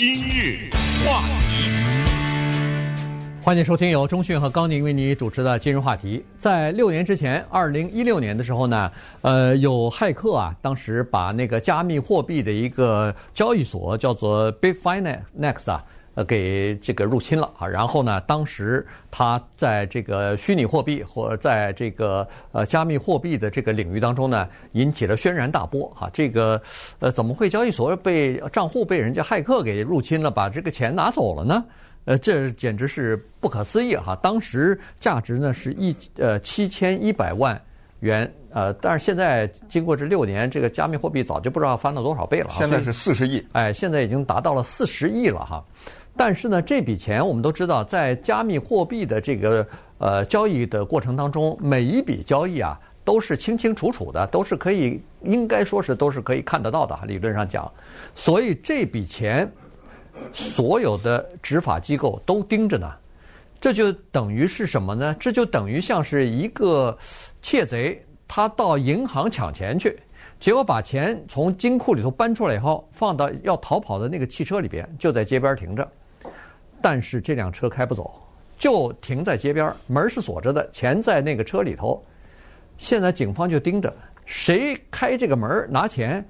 今日话题，欢迎收听由中讯和高宁为你主持的今日话题。在六年之前，二零一六年的时候呢，呃，有骇客啊，当时把那个加密货币的一个交易所叫做 big finance 啊。呃，给这个入侵了啊！然后呢，当时他在这个虚拟货币或在这个呃加密货币的这个领域当中呢，引起了轩然大波哈。这个呃，怎么会交易所被账户被人家骇客给入侵了，把这个钱拿走了呢？呃，这简直是不可思议哈！当时价值呢是一呃七千一百万元呃，但是现在经过这六年，这个加密货币早就不知道翻了多少倍了。现在是四十亿，哎，现在已经达到了四十亿了哈。但是呢，这笔钱我们都知道，在加密货币的这个呃交易的过程当中，每一笔交易啊都是清清楚楚的，都是可以应该说是都是可以看得到的。理论上讲，所以这笔钱所有的执法机构都盯着呢，这就等于是什么呢？这就等于像是一个窃贼，他到银行抢钱去，结果把钱从金库里头搬出来以后，放到要逃跑的那个汽车里边，就在街边停着。但是这辆车开不走，就停在街边，门是锁着的，钱在那个车里头。现在警方就盯着谁开这个门拿钱，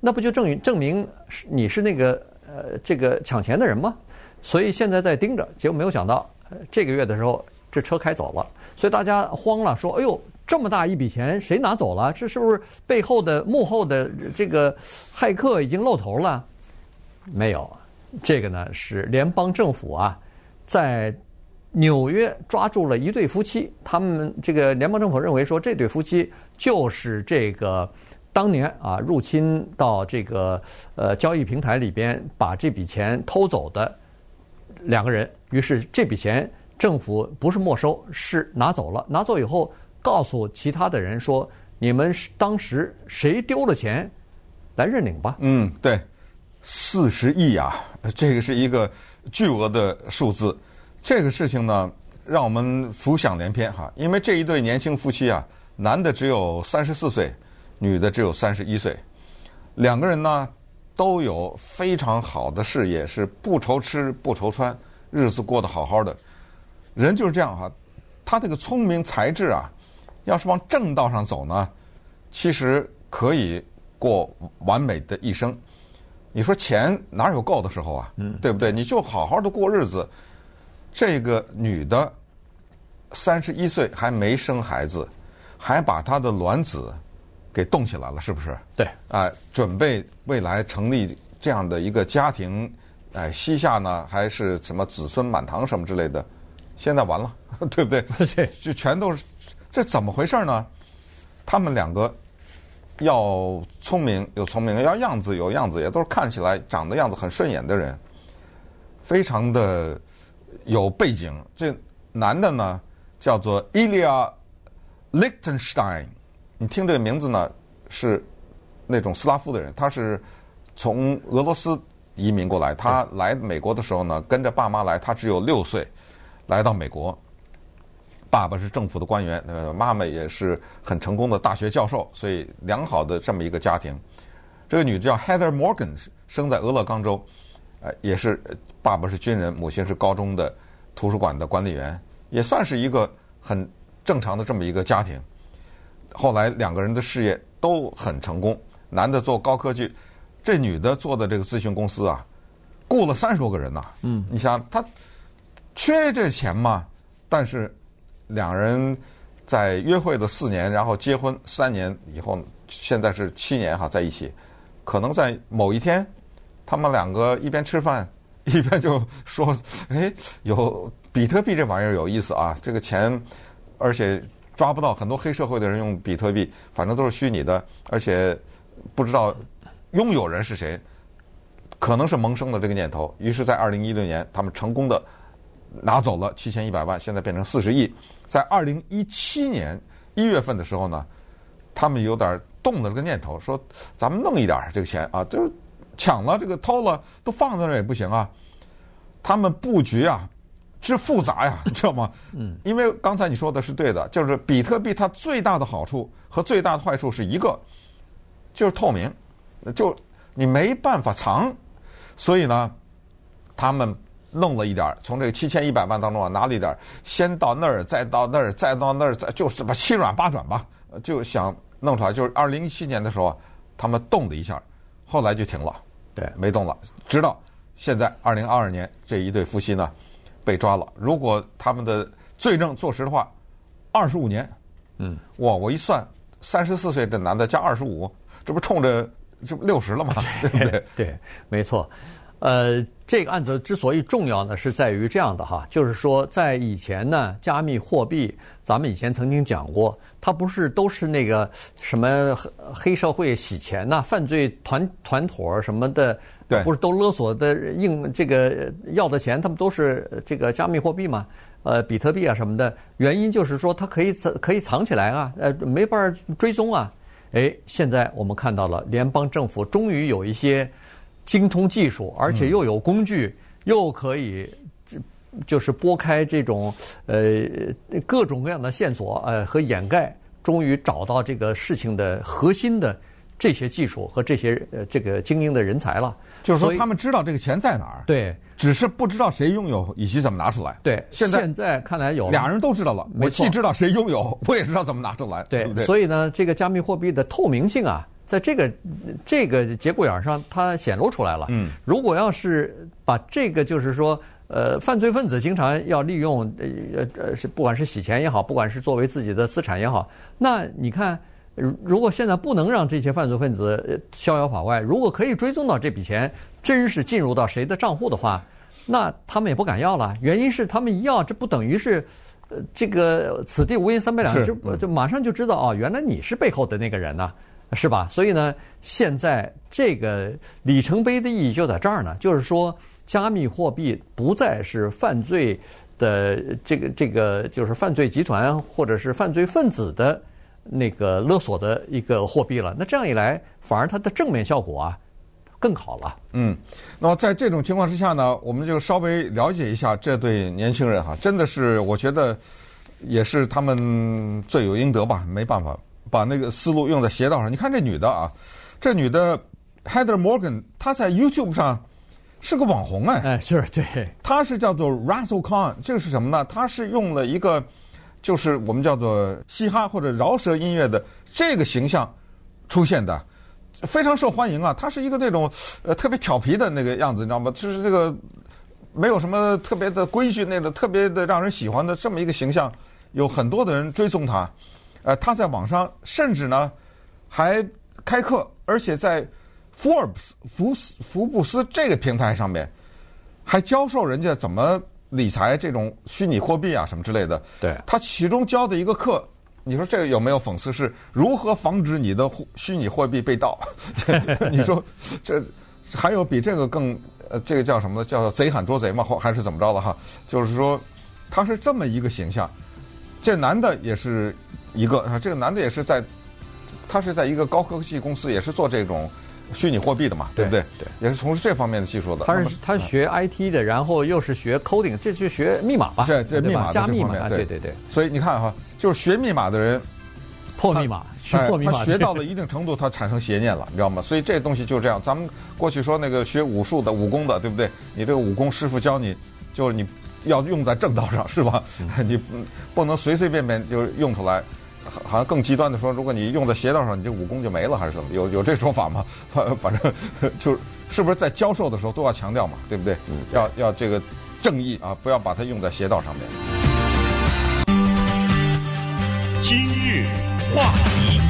那不就证明证明是你是那个呃这个抢钱的人吗？所以现在在盯着，结果没有想到这个月的时候这车开走了，所以大家慌了，说：“哎呦，这么大一笔钱谁拿走了？这是不是背后的幕后的这个骇客已经露头了？”没有。这个呢是联邦政府啊，在纽约抓住了一对夫妻。他们这个联邦政府认为说，这对夫妻就是这个当年啊入侵到这个呃交易平台里边，把这笔钱偷走的两个人。于是这笔钱政府不是没收，是拿走了。拿走以后，告诉其他的人说：“你们当时谁丢了钱，来认领吧。”嗯，对。四十亿啊，这个是一个巨额的数字。这个事情呢，让我们浮想联翩哈。因为这一对年轻夫妻啊，男的只有三十四岁，女的只有三十一岁，两个人呢都有非常好的事业，是不愁吃不愁穿，日子过得好好的。人就是这样哈，他这个聪明才智啊，要是往正道上走呢，其实可以过完美的一生。你说钱哪有够的时候啊？嗯，对不对？你就好好的过日子。这个女的三十一岁还没生孩子，还把她的卵子给冻起来了，是不是？对。哎，准备未来成立这样的一个家庭，哎，膝下呢还是什么子孙满堂什么之类的，现在完了，对不对？对，就全都是，这怎么回事呢？他们两个。要聪明有聪明，要样子有样子，也都是看起来长得样子很顺眼的人，非常的有背景。这男的呢叫做 Ilya Lichtenstein，你听这个名字呢是那种斯拉夫的人，他是从俄罗斯移民过来。他来美国的时候呢，跟着爸妈来，他只有六岁，来到美国。爸爸是政府的官员，呃，妈妈也是很成功的大学教授，所以良好的这么一个家庭。这个女的叫 Heather Morgan，生在俄勒冈州，呃，也是爸爸是军人，母亲是高中的图书馆的管理员，也算是一个很正常的这么一个家庭。后来两个人的事业都很成功，男的做高科技，这女的做的这个咨询公司啊，雇了三十多个人呐。嗯，你想他缺这钱吗？但是。两人在约会的四年，然后结婚三年以后，现在是七年哈在一起。可能在某一天，他们两个一边吃饭一边就说：“哎，有比特币这玩意儿有意思啊！这个钱，而且抓不到很多黑社会的人用比特币，反正都是虚拟的，而且不知道拥有人是谁，可能是萌生的这个念头。于是，在二零一六年，他们成功的。”拿走了七千一百万，现在变成四十亿。在二零一七年一月份的时候呢，他们有点动了这个念头，说咱们弄一点这个钱啊，就是抢了这个偷了，都放在那儿也不行啊。他们布局啊之复杂呀，你知道吗？嗯，因为刚才你说的是对的，就是比特币它最大的好处和最大的坏处是一个，就是透明，就你没办法藏，所以呢。他们弄了一点儿，从这个七千一百万当中啊拿了一点儿，先到那儿，再到那儿，再到那儿，再就是把七转八转吧，就想弄出来。就是二零一七年的时候，他们动了一下，后来就停了，对，没动了。直到现在二零二二年，这一对夫妻呢被抓了。如果他们的罪证坐实的话，二十五年，嗯，哇，我一算，三十四岁的男的加二十五，这不冲着这不六十了吗？对不对？对，没错。呃，这个案子之所以重要呢，是在于这样的哈，就是说，在以前呢，加密货币，咱们以前曾经讲过，它不是都是那个什么黑社会洗钱呐、犯罪团团伙什么的，对，不是都勒索的硬这个要的钱，他们都是这个加密货币嘛？呃，比特币啊什么的，原因就是说它可以藏可以藏起来啊，呃，没法追踪啊。哎，现在我们看到了联邦政府终于有一些。精通技术，而且又有工具，嗯、又可以就是拨开这种呃各种各样的线索呃和掩盖，终于找到这个事情的核心的这些技术和这些呃这个精英的人才了。就是说，他们知道这个钱在哪儿，对，只是不知道谁拥有以及怎么拿出来。对，现在现在看来有俩人都知道了，我既知道谁拥有，我也知道怎么拿出来，对，对不对？所以呢，这个加密货币的透明性啊。在这个这个节骨眼上，它显露出来了。嗯，如果要是把这个，就是说，呃，犯罪分子经常要利用，呃呃，是不管是洗钱也好，不管是作为自己的资产也好，那你看，如果现在不能让这些犯罪分子逍遥法外，如果可以追踪到这笔钱真是进入到谁的账户的话，那他们也不敢要了。原因是他们一要，这不等于是，呃，这个此地无银三百两，就就马上就知道哦，原来你是背后的那个人呐。是吧？所以呢，现在这个里程碑的意义就在这儿呢，就是说，加密货币不再是犯罪的这个这个，就是犯罪集团或者是犯罪分子的那个勒索的一个货币了。那这样一来，反而它的正面效果啊更好了。嗯，那么在这种情况之下呢，我们就稍微了解一下这对年轻人哈，真的是我觉得也是他们罪有应得吧，没办法。把那个思路用在邪道上。你看这女的啊，这女的 Heather Morgan，她在 YouTube 上是个网红哎。哎，是对。她是叫做 Russell Khan，这个是什么呢？她是用了一个就是我们叫做嘻哈或者饶舌音乐的这个形象出现的，非常受欢迎啊。她是一个那种呃特别调皮的那个样子，你知道吗？就是这个没有什么特别的规矩，那个特别的让人喜欢的这么一个形象，有很多的人追踪她。呃，他在网上甚至呢还开课，而且在 Forbes 福斯福布斯这个平台上面还教授人家怎么理财，这种虚拟货币啊什么之类的。对，他其中教的一个课，你说这个有没有讽刺？是如何防止你的虚拟货币被盗？你说这还有比这个更呃，这个叫什么呢？叫贼喊捉贼吗？或还是怎么着的哈？就是说他是这么一个形象。这男的也是。一个啊，这个男的也是在，他是在一个高科技公司，也是做这种虚拟货币的嘛，对不对？对，也是从事这方面的技术的。他是他学 IT 的，然后又是学 coding，这就学密码吧？对，这密码加密码，对对对。所以你看哈，就是学密码的人破密码，学破密码，他学到了一定程度，他产生邪念了，你知道吗？所以这东西就是这样。咱们过去说那个学武术的、武功的，对不对？你这个武功师傅教你，就是你要用在正道上，是吧？你不能随随便便就用出来。好像更极端的说，如果你用在邪道上，你这武功就没了，还是怎么？有有这说法吗？反反正 就是，是不是在教授的时候都要强调嘛，对不对？嗯、要要这个正义啊，不要把它用在邪道上面。今日话题，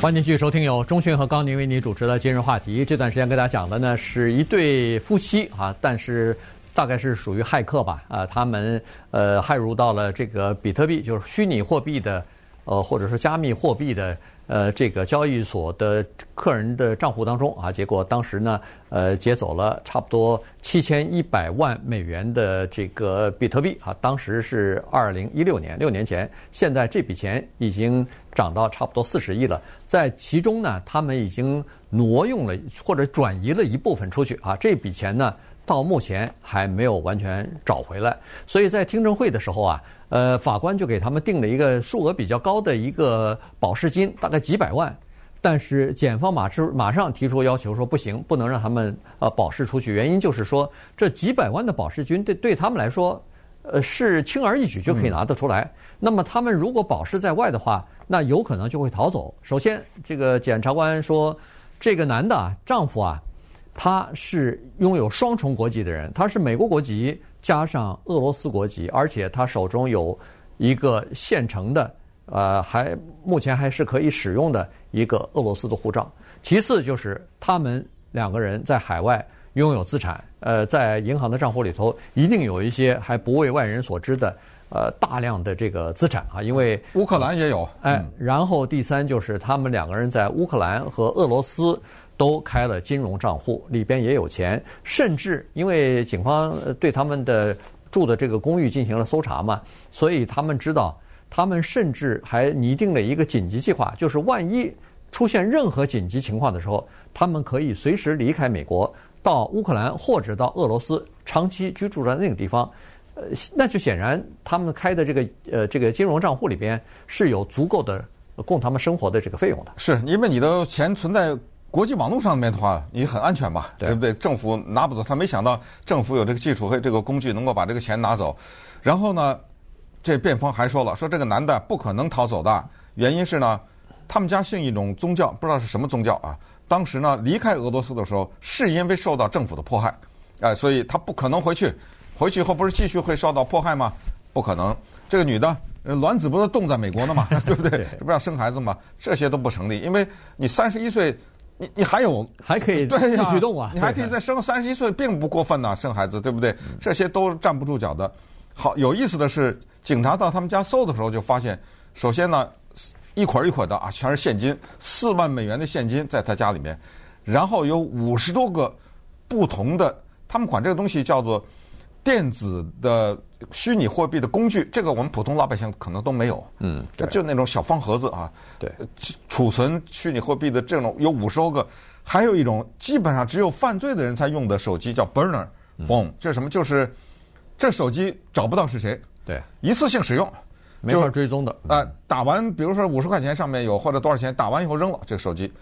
欢迎继续收听由钟迅和高宁为你主持的今日话题。这段时间跟大家讲的呢是一对夫妻啊，但是。大概是属于骇客吧，啊，他们呃骇入到了这个比特币，就是虚拟货币的，呃，或者说加密货币的呃这个交易所的客人的账户当中啊，结果当时呢，呃，劫走了差不多七千一百万美元的这个比特币啊，当时是二零一六年，六年前，现在这笔钱已经涨到差不多四十亿了，在其中呢，他们已经挪用了或者转移了一部分出去啊，这笔钱呢。到目前还没有完全找回来，所以在听证会的时候啊，呃，法官就给他们定了一个数额比较高的一个保释金，大概几百万。但是检方马上马上提出要求，说不行，不能让他们呃保释出去。原因就是说，这几百万的保释金对对他们来说，呃是轻而易举就可以拿得出来。嗯、那么他们如果保释在外的话，那有可能就会逃走。首先，这个检察官说，这个男的啊，丈夫啊，他是拥有双重国籍的人，他是美国国籍加上俄罗斯国籍，而且他手中有一个现成的。呃，还目前还是可以使用的一个俄罗斯的护照。其次就是他们两个人在海外拥有资产，呃，在银行的账户里头一定有一些还不为外人所知的呃大量的这个资产啊，因为乌克兰也有。哎，然后第三就是他们两个人在乌克兰和俄罗斯都开了金融账户，里边也有钱，甚至因为警方对他们的住的这个公寓进行了搜查嘛，所以他们知道。他们甚至还拟定了一个紧急计划，就是万一出现任何紧急情况的时候，他们可以随时离开美国，到乌克兰或者到俄罗斯长期居住在那个地方。呃，那就显然他们开的这个呃这个金融账户里边是有足够的供他们生活的这个费用的。是因为你的钱存在国际网络上面的话，你很安全吧？对，对不对？政府拿不走，他没想到政府有这个技术和这个工具能够把这个钱拿走，然后呢？这辩方还说了，说这个男的不可能逃走的，原因是呢，他们家信一种宗教，不知道是什么宗教啊。当时呢，离开俄罗斯的时候，是因为受到政府的迫害，哎，所以他不可能回去。回去以后不是继续会受到迫害吗？不可能。这个女的卵子不是冻在美国呢吗？对不对？这不要生孩子吗？这些都不成立，因为你三十一岁，你你还有还可以继续动啊，你还可以再生三十一岁，并不过分呐，生孩子对不对？这些都站不住脚的。好，有意思的是。警察到他们家搜的时候，就发现，首先呢，一捆一捆的啊，全是现金，四万美元的现金在他家里面，然后有五十多个不同的，他们管这个东西叫做电子的虚拟货币的工具，这个我们普通老百姓可能都没有，嗯，就那种小方盒子啊，对，储存虚拟货币的这种有五十多个，还有一种基本上只有犯罪的人才用的手机叫 burner phone，这是什么？就是这手机找不到是谁。对，一次性使用，没法追踪的。啊、呃，打完，比如说五十块钱上面有或者多少钱，打完以后扔了，这个手机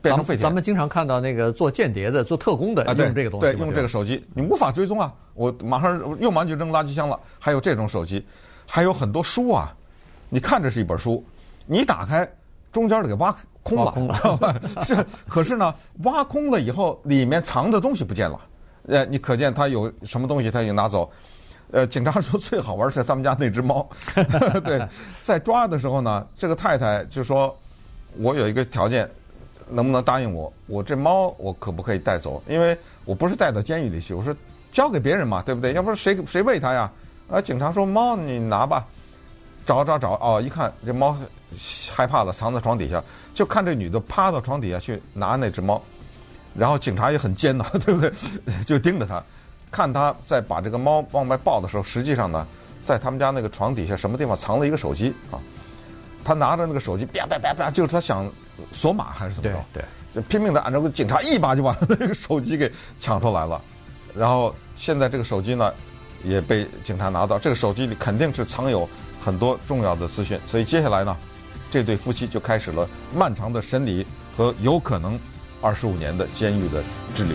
变成废铁。咱们经常看到那个做间谍的、做特工的用这个东西，啊、对，对，用这个手机，你无法追踪啊！我马上用完就扔垃圾箱了。还有这种手机，还有很多书啊，你看着是一本书，你打开中间给挖空了，空了 是，可是呢，挖空了以后里面藏的东西不见了，呃，你可见他有什么东西他已经拿走。呃，警察说最好玩是他们家那只猫。对，在抓的时候呢，这个太太就说：“我有一个条件，能不能答应我？我这猫我可不可以带走？因为我不是带到监狱里去，我说交给别人嘛，对不对？要不然谁谁喂它呀？”啊，警察说：“猫你拿吧。”找找找，哦，一看这猫害怕了，藏在床底下。就看这女的趴到床底下去拿那只猫，然后警察也很奸呐，对不对？就盯着他。看他在把这个猫往外抱的时候，实际上呢，在他们家那个床底下什么地方藏了一个手机啊？他拿着那个手机，啪啪啪啪，就是他想锁码还是怎么着？对，对就拼命的按照警察一把就把那个手机给抢出来了。然后现在这个手机呢，也被警察拿到，这个手机里肯定是藏有很多重要的资讯。所以接下来呢，这对夫妻就开始了漫长的审理和有可能二十五年的监狱的之旅。